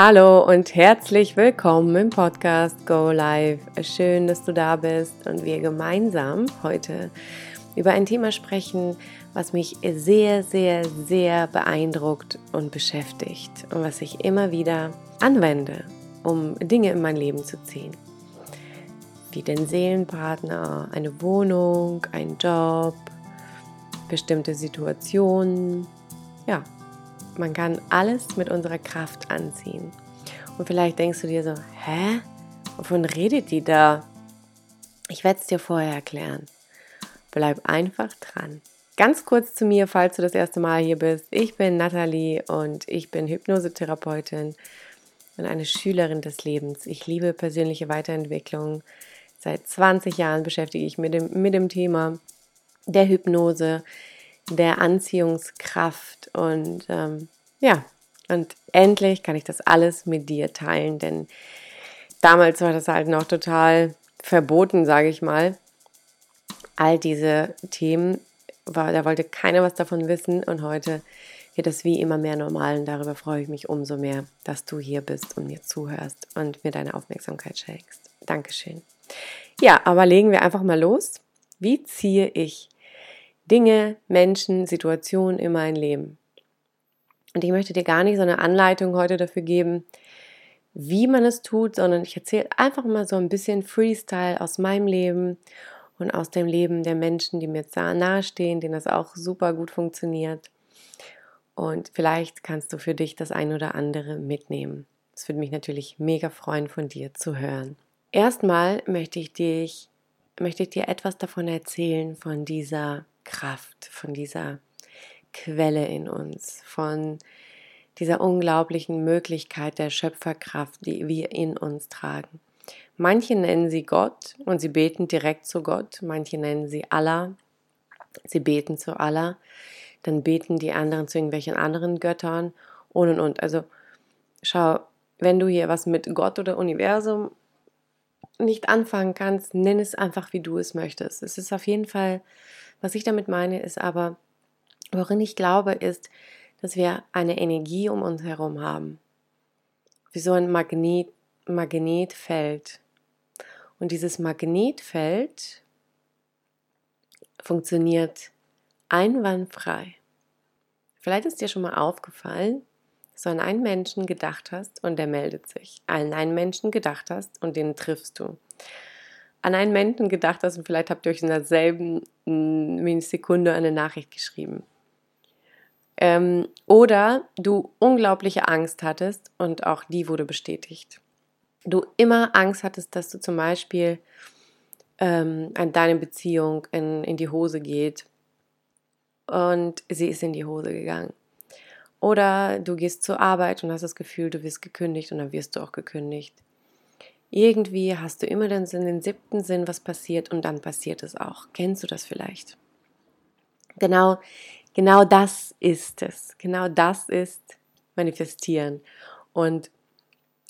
Hallo und herzlich willkommen im Podcast Go Live. Schön, dass du da bist und wir gemeinsam heute über ein Thema sprechen, was mich sehr, sehr, sehr beeindruckt und beschäftigt und was ich immer wieder anwende, um Dinge in mein Leben zu ziehen. Wie den Seelenpartner, eine Wohnung, ein Job, bestimmte Situationen. Ja, man kann alles mit unserer Kraft anziehen. Und vielleicht denkst du dir so, hä? Wovon redet die da? Ich werde es dir vorher erklären. Bleib einfach dran. Ganz kurz zu mir, falls du das erste Mal hier bist. Ich bin Nathalie und ich bin Hypnosetherapeutin und eine Schülerin des Lebens. Ich liebe persönliche Weiterentwicklung. Seit 20 Jahren beschäftige ich mich mit dem, mit dem Thema der Hypnose, der Anziehungskraft und ähm, ja, und endlich kann ich das alles mit dir teilen, denn damals war das halt noch total verboten, sage ich mal. All diese Themen, war, da wollte keiner was davon wissen und heute wird das wie immer mehr normal und darüber freue ich mich umso mehr, dass du hier bist und mir zuhörst und mir deine Aufmerksamkeit schenkst. Dankeschön. Ja, aber legen wir einfach mal los. Wie ziehe ich Dinge, Menschen, Situationen in mein Leben. Und ich möchte dir gar nicht so eine Anleitung heute dafür geben, wie man es tut, sondern ich erzähle einfach mal so ein bisschen Freestyle aus meinem Leben und aus dem Leben der Menschen, die mir jetzt nahestehen, denen das auch super gut funktioniert. Und vielleicht kannst du für dich das ein oder andere mitnehmen. Es würde mich natürlich mega freuen, von dir zu hören. Erstmal möchte ich, dich, möchte ich dir etwas davon erzählen, von dieser Kraft, von dieser Quelle in uns, von dieser unglaublichen Möglichkeit der Schöpferkraft, die wir in uns tragen. Manche nennen sie Gott und sie beten direkt zu Gott, manche nennen sie Allah, sie beten zu Allah, dann beten die anderen zu irgendwelchen anderen Göttern und und und. Also schau, wenn du hier was mit Gott oder Universum nicht anfangen kannst, nenn es einfach, wie du es möchtest. Es ist auf jeden Fall was ich damit meine, ist aber, worin ich glaube, ist, dass wir eine Energie um uns herum haben. Wie so ein Magnet, Magnetfeld. Und dieses Magnetfeld funktioniert einwandfrei. Vielleicht ist dir schon mal aufgefallen, dass du an einen Menschen gedacht hast und der meldet sich. An einen Menschen gedacht hast und den triffst du an einen Menschen gedacht hast und vielleicht habt ihr euch in derselben Millisekunde eine Nachricht geschrieben. Ähm, oder du unglaubliche Angst hattest und auch die wurde bestätigt. Du immer Angst hattest, dass du zum Beispiel ähm, an deine Beziehung in, in die Hose geht und sie ist in die Hose gegangen. Oder du gehst zur Arbeit und hast das Gefühl, du wirst gekündigt und dann wirst du auch gekündigt. Irgendwie hast du immer den Sinn, den siebten Sinn, was passiert und dann passiert es auch. Kennst du das vielleicht? Genau, genau das ist es. Genau das ist manifestieren. Und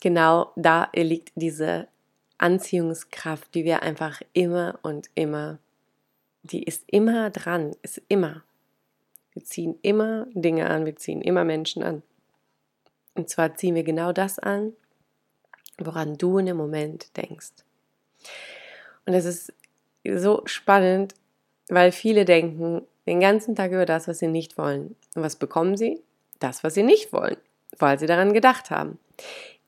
genau da liegt diese Anziehungskraft, die wir einfach immer und immer, die ist immer dran, ist immer. Wir ziehen immer Dinge an, wir ziehen immer Menschen an. Und zwar ziehen wir genau das an, woran du in dem Moment denkst. Und es ist so spannend, weil viele denken den ganzen Tag über das, was sie nicht wollen. Und was bekommen sie? Das, was sie nicht wollen, weil sie daran gedacht haben.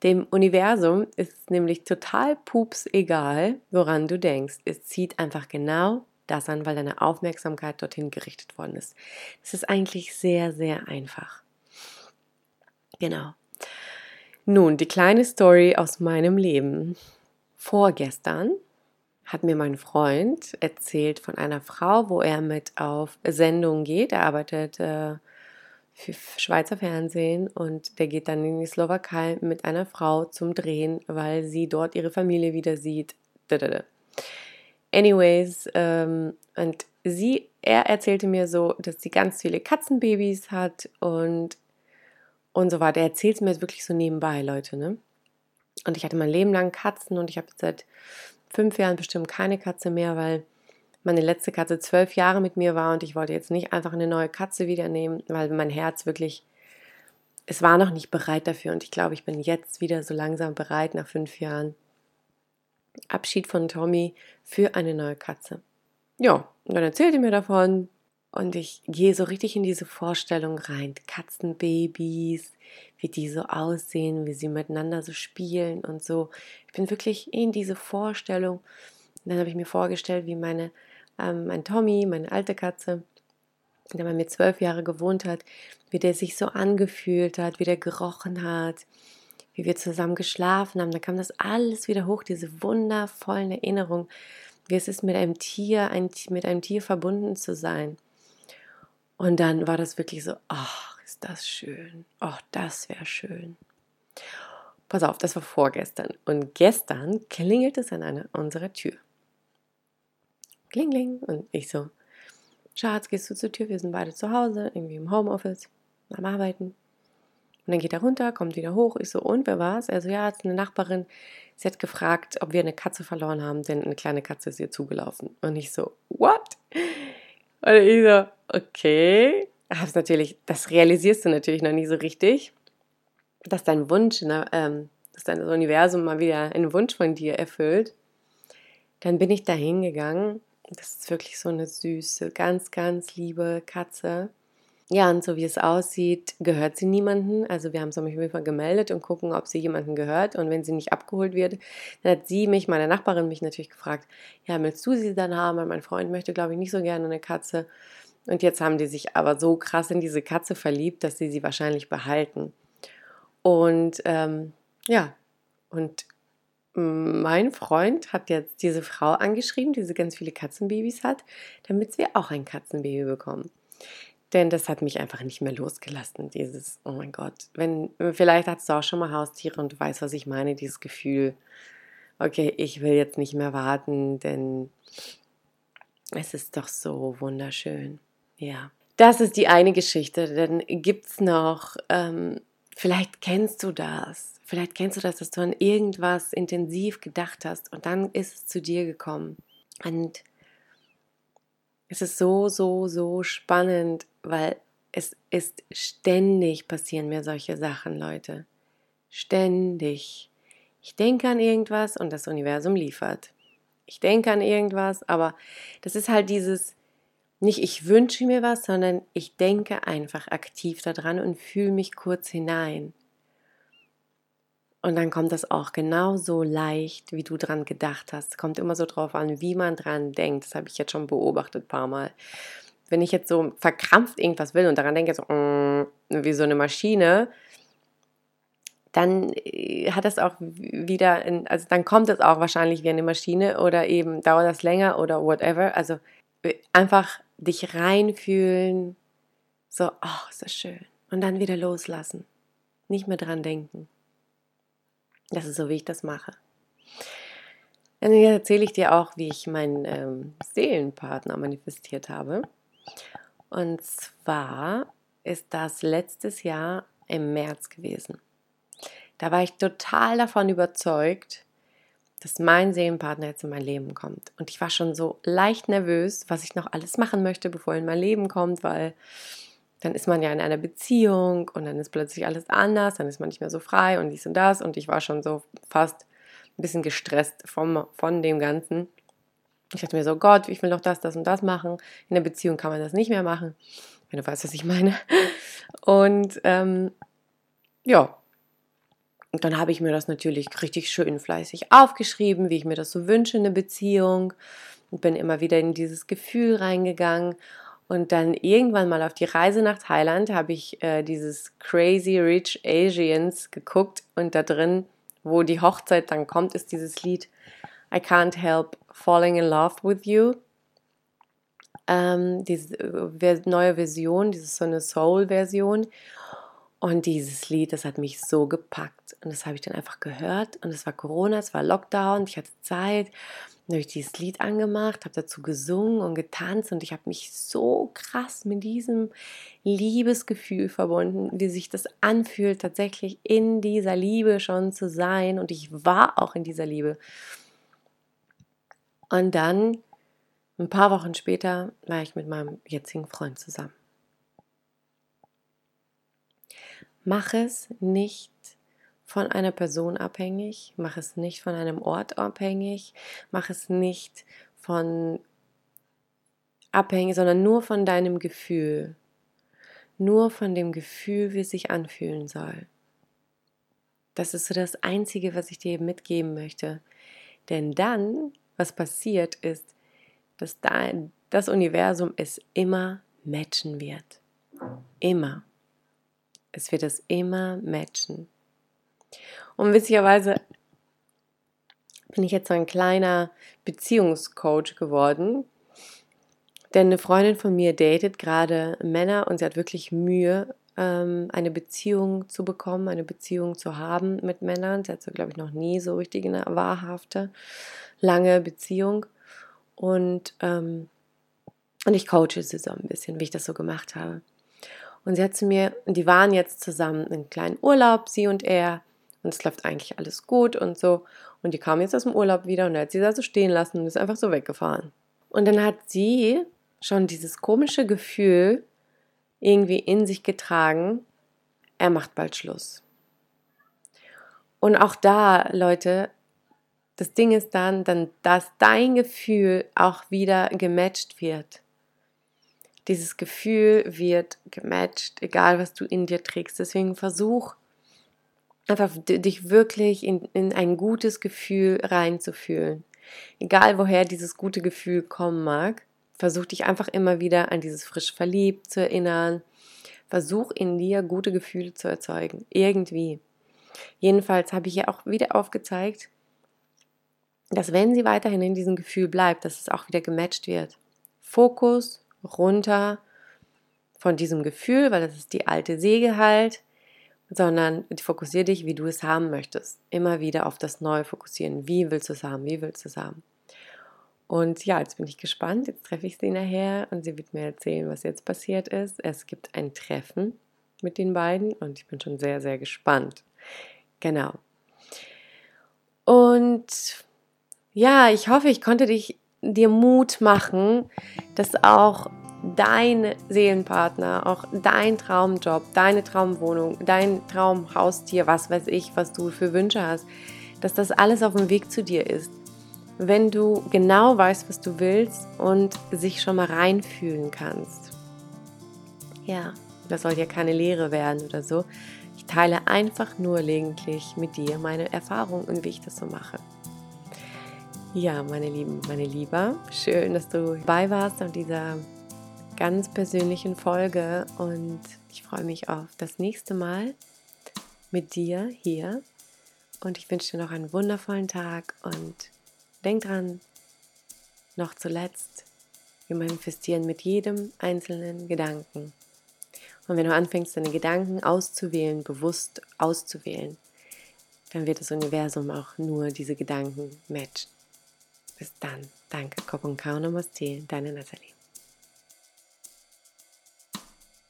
Dem Universum ist nämlich total pups egal, woran du denkst. Es zieht einfach genau das an, weil deine Aufmerksamkeit dorthin gerichtet worden ist. Das ist eigentlich sehr, sehr einfach. Genau. Nun, die kleine Story aus meinem Leben. Vorgestern hat mir mein Freund erzählt von einer Frau, wo er mit auf Sendung geht. Er arbeitet äh, für Schweizer Fernsehen und der geht dann in die Slowakei mit einer Frau zum Drehen, weil sie dort ihre Familie wieder sieht. Anyways, ähm, und sie, er erzählte mir so, dass sie ganz viele Katzenbabys hat und und so weiter. Er erzählt es mir jetzt wirklich so nebenbei, Leute, ne? Und ich hatte mein Leben lang Katzen und ich habe seit fünf Jahren bestimmt keine Katze mehr, weil meine letzte Katze zwölf Jahre mit mir war und ich wollte jetzt nicht einfach eine neue Katze wieder nehmen, weil mein Herz wirklich es war noch nicht bereit dafür und ich glaube, ich bin jetzt wieder so langsam bereit nach fünf Jahren. Abschied von Tommy für eine neue Katze. Ja, und dann erzählte mir davon und ich gehe so richtig in diese Vorstellung rein. Katzenbabys, wie die so aussehen, wie sie miteinander so spielen und so. Ich bin wirklich in diese Vorstellung. Und dann habe ich mir vorgestellt, wie meine, ähm, mein Tommy, meine alte Katze, der bei mir zwölf Jahre gewohnt hat, wie der sich so angefühlt hat, wie der gerochen hat, wie wir zusammen geschlafen haben. Da kam das alles wieder hoch, diese wundervollen Erinnerungen, wie es ist, mit einem Tier, ein, mit einem Tier verbunden zu sein. Und dann war das wirklich so, ach, ist das schön. Ach, das wäre schön. Pass auf, das war vorgestern. Und gestern klingelt es an einer unserer Tür. Kling, kling. Und ich so, Schatz, gehst du zur Tür? Wir sind beide zu Hause, irgendwie im Homeoffice, am Arbeiten. Und dann geht er runter, kommt wieder hoch. Ich so, und wer war's? Er so, ja, es ist eine Nachbarin. Sie hat gefragt, ob wir eine Katze verloren haben, denn eine kleine Katze ist ihr zugelaufen. Und ich so, what? Und ich so, okay. Hab's natürlich, das realisierst du natürlich noch nie so richtig, dass dein Wunsch, ne, ähm, dass dein Universum mal wieder einen Wunsch von dir erfüllt. Dann bin ich da hingegangen das ist wirklich so eine süße, ganz, ganz liebe Katze. Ja, und so wie es aussieht, gehört sie niemanden. Also wir haben es auf jeden Fall gemeldet und gucken, ob sie jemanden gehört. Und wenn sie nicht abgeholt wird, dann hat sie mich, meine Nachbarin, mich natürlich gefragt, ja, willst du sie dann haben? Weil mein Freund möchte, glaube ich, nicht so gerne eine Katze. Und jetzt haben die sich aber so krass in diese Katze verliebt, dass sie sie wahrscheinlich behalten. Und ähm, ja, und mein Freund hat jetzt diese Frau angeschrieben, die so ganz viele Katzenbabys hat, damit wir auch ein Katzenbaby bekommen. Denn das hat mich einfach nicht mehr losgelassen, dieses, oh mein Gott, wenn, vielleicht hast du auch schon mal Haustiere und du weißt, was ich meine, dieses Gefühl, okay, ich will jetzt nicht mehr warten, denn es ist doch so wunderschön. Ja. Das ist die eine Geschichte. Dann gibt es noch, ähm, vielleicht kennst du das, Vielleicht kennst du das, dass du an irgendwas intensiv gedacht hast und dann ist es zu dir gekommen. Und es ist so, so, so spannend, weil es ist ständig passieren mir solche Sachen, Leute. Ständig. Ich denke an irgendwas und das Universum liefert. Ich denke an irgendwas, aber das ist halt dieses, nicht ich wünsche mir was, sondern ich denke einfach aktiv daran und fühle mich kurz hinein. Und dann kommt das auch genauso leicht, wie du dran gedacht hast. Kommt immer so drauf an, wie man dran denkt. Das habe ich jetzt schon beobachtet ein paar Mal. Wenn ich jetzt so verkrampft irgendwas will und daran denke, so mm, wie so eine Maschine, dann äh, hat es auch wieder, in, also dann kommt es auch wahrscheinlich wie eine Maschine oder eben dauert das länger oder whatever. Also äh, einfach dich reinfühlen, so, oh, ist das schön. Und dann wieder loslassen. Nicht mehr dran denken. Das ist so, wie ich das mache. Dann erzähle ich dir auch, wie ich meinen ähm, Seelenpartner manifestiert habe. Und zwar ist das letztes Jahr im März gewesen. Da war ich total davon überzeugt, dass mein Seelenpartner jetzt in mein Leben kommt. Und ich war schon so leicht nervös, was ich noch alles machen möchte, bevor er in mein Leben kommt, weil dann ist man ja in einer Beziehung und dann ist plötzlich alles anders, dann ist man nicht mehr so frei und dies und das und ich war schon so fast ein bisschen gestresst vom, von dem Ganzen. Ich dachte mir so, Gott, ich will noch das, das und das machen. In der Beziehung kann man das nicht mehr machen, wenn du weißt, was ich meine. Und ähm, ja, und dann habe ich mir das natürlich richtig schön fleißig aufgeschrieben, wie ich mir das so wünsche in der Beziehung und bin immer wieder in dieses Gefühl reingegangen und dann irgendwann mal auf die Reise nach Thailand habe ich äh, dieses Crazy Rich Asians geguckt und da drin, wo die Hochzeit dann kommt, ist dieses Lied I Can't Help Falling in Love with You. Ähm, diese äh, neue Version, diese so eine Soul-Version. Und dieses Lied, das hat mich so gepackt. Und das habe ich dann einfach gehört. Und es war Corona, es war Lockdown, ich hatte Zeit. Dann habe ich dieses Lied angemacht, habe dazu gesungen und getanzt und ich habe mich so krass mit diesem Liebesgefühl verbunden, wie sich das anfühlt, tatsächlich in dieser Liebe schon zu sein. Und ich war auch in dieser Liebe. Und dann, ein paar Wochen später, war ich mit meinem jetzigen Freund zusammen. Mach es nicht von einer Person abhängig, mach es nicht von einem Ort abhängig, mach es nicht von abhängig, sondern nur von deinem Gefühl. Nur von dem Gefühl, wie es sich anfühlen soll. Das ist so das Einzige, was ich dir mitgeben möchte. Denn dann, was passiert, ist, dass das Universum es immer matchen wird. Immer. Es wird es immer matchen. Und witzigerweise bin ich jetzt so ein kleiner Beziehungscoach geworden. Denn eine Freundin von mir datet gerade Männer und sie hat wirklich Mühe, ähm, eine Beziehung zu bekommen, eine Beziehung zu haben mit Männern. Sie hat so, glaube ich, noch nie so richtig eine wahrhafte, lange Beziehung. Und, ähm, und ich coache sie so ein bisschen, wie ich das so gemacht habe. Und sie hat zu mir, die waren jetzt zusammen in kleinen Urlaub, sie und er. Und es läuft eigentlich alles gut und so. Und die kam jetzt aus dem Urlaub wieder und er hat sie da so stehen lassen und ist einfach so weggefahren. Und dann hat sie schon dieses komische Gefühl irgendwie in sich getragen, er macht bald Schluss. Und auch da, Leute, das Ding ist dann, dann, dass dein Gefühl auch wieder gematcht wird. Dieses Gefühl wird gematcht, egal was du in dir trägst. Deswegen versuch einfach dich wirklich in, in ein gutes Gefühl reinzufühlen. Egal woher dieses gute Gefühl kommen mag, versuch dich einfach immer wieder an dieses frisch verliebt zu erinnern. Versuch in dir gute Gefühle zu erzeugen. Irgendwie. Jedenfalls habe ich ja auch wieder aufgezeigt, dass wenn sie weiterhin in diesem Gefühl bleibt, dass es auch wieder gematcht wird. Fokus runter von diesem Gefühl, weil das ist die alte Säge halt, sondern fokussiere dich, wie du es haben möchtest. Immer wieder auf das Neue fokussieren. Wie willst du es haben? Wie willst du es haben? Und ja, jetzt bin ich gespannt. Jetzt treffe ich sie nachher und sie wird mir erzählen, was jetzt passiert ist. Es gibt ein Treffen mit den beiden und ich bin schon sehr, sehr gespannt. Genau. Und ja, ich hoffe, ich konnte dich dir Mut machen, dass auch dein Seelenpartner, auch dein Traumjob, deine Traumwohnung, dein Traumhaustier, was weiß ich, was du für Wünsche hast, dass das alles auf dem Weg zu dir ist. Wenn du genau weißt, was du willst und sich schon mal reinfühlen kannst. Ja, das soll ja keine Lehre werden oder so. Ich teile einfach nur gelegentlich mit dir meine Erfahrungen und wie ich das so mache. Ja, meine Lieben, meine Lieber, schön, dass du dabei warst an dieser ganz persönlichen Folge und ich freue mich auf das nächste Mal mit dir hier und ich wünsche dir noch einen wundervollen Tag und denk dran, noch zuletzt, wir manifestieren mit jedem einzelnen Gedanken. Und wenn du anfängst, deine Gedanken auszuwählen, bewusst auszuwählen, dann wird das Universum auch nur diese Gedanken matchen. Bis dann. Danke. Kopf und Kau Namaste. Deine Nathalie.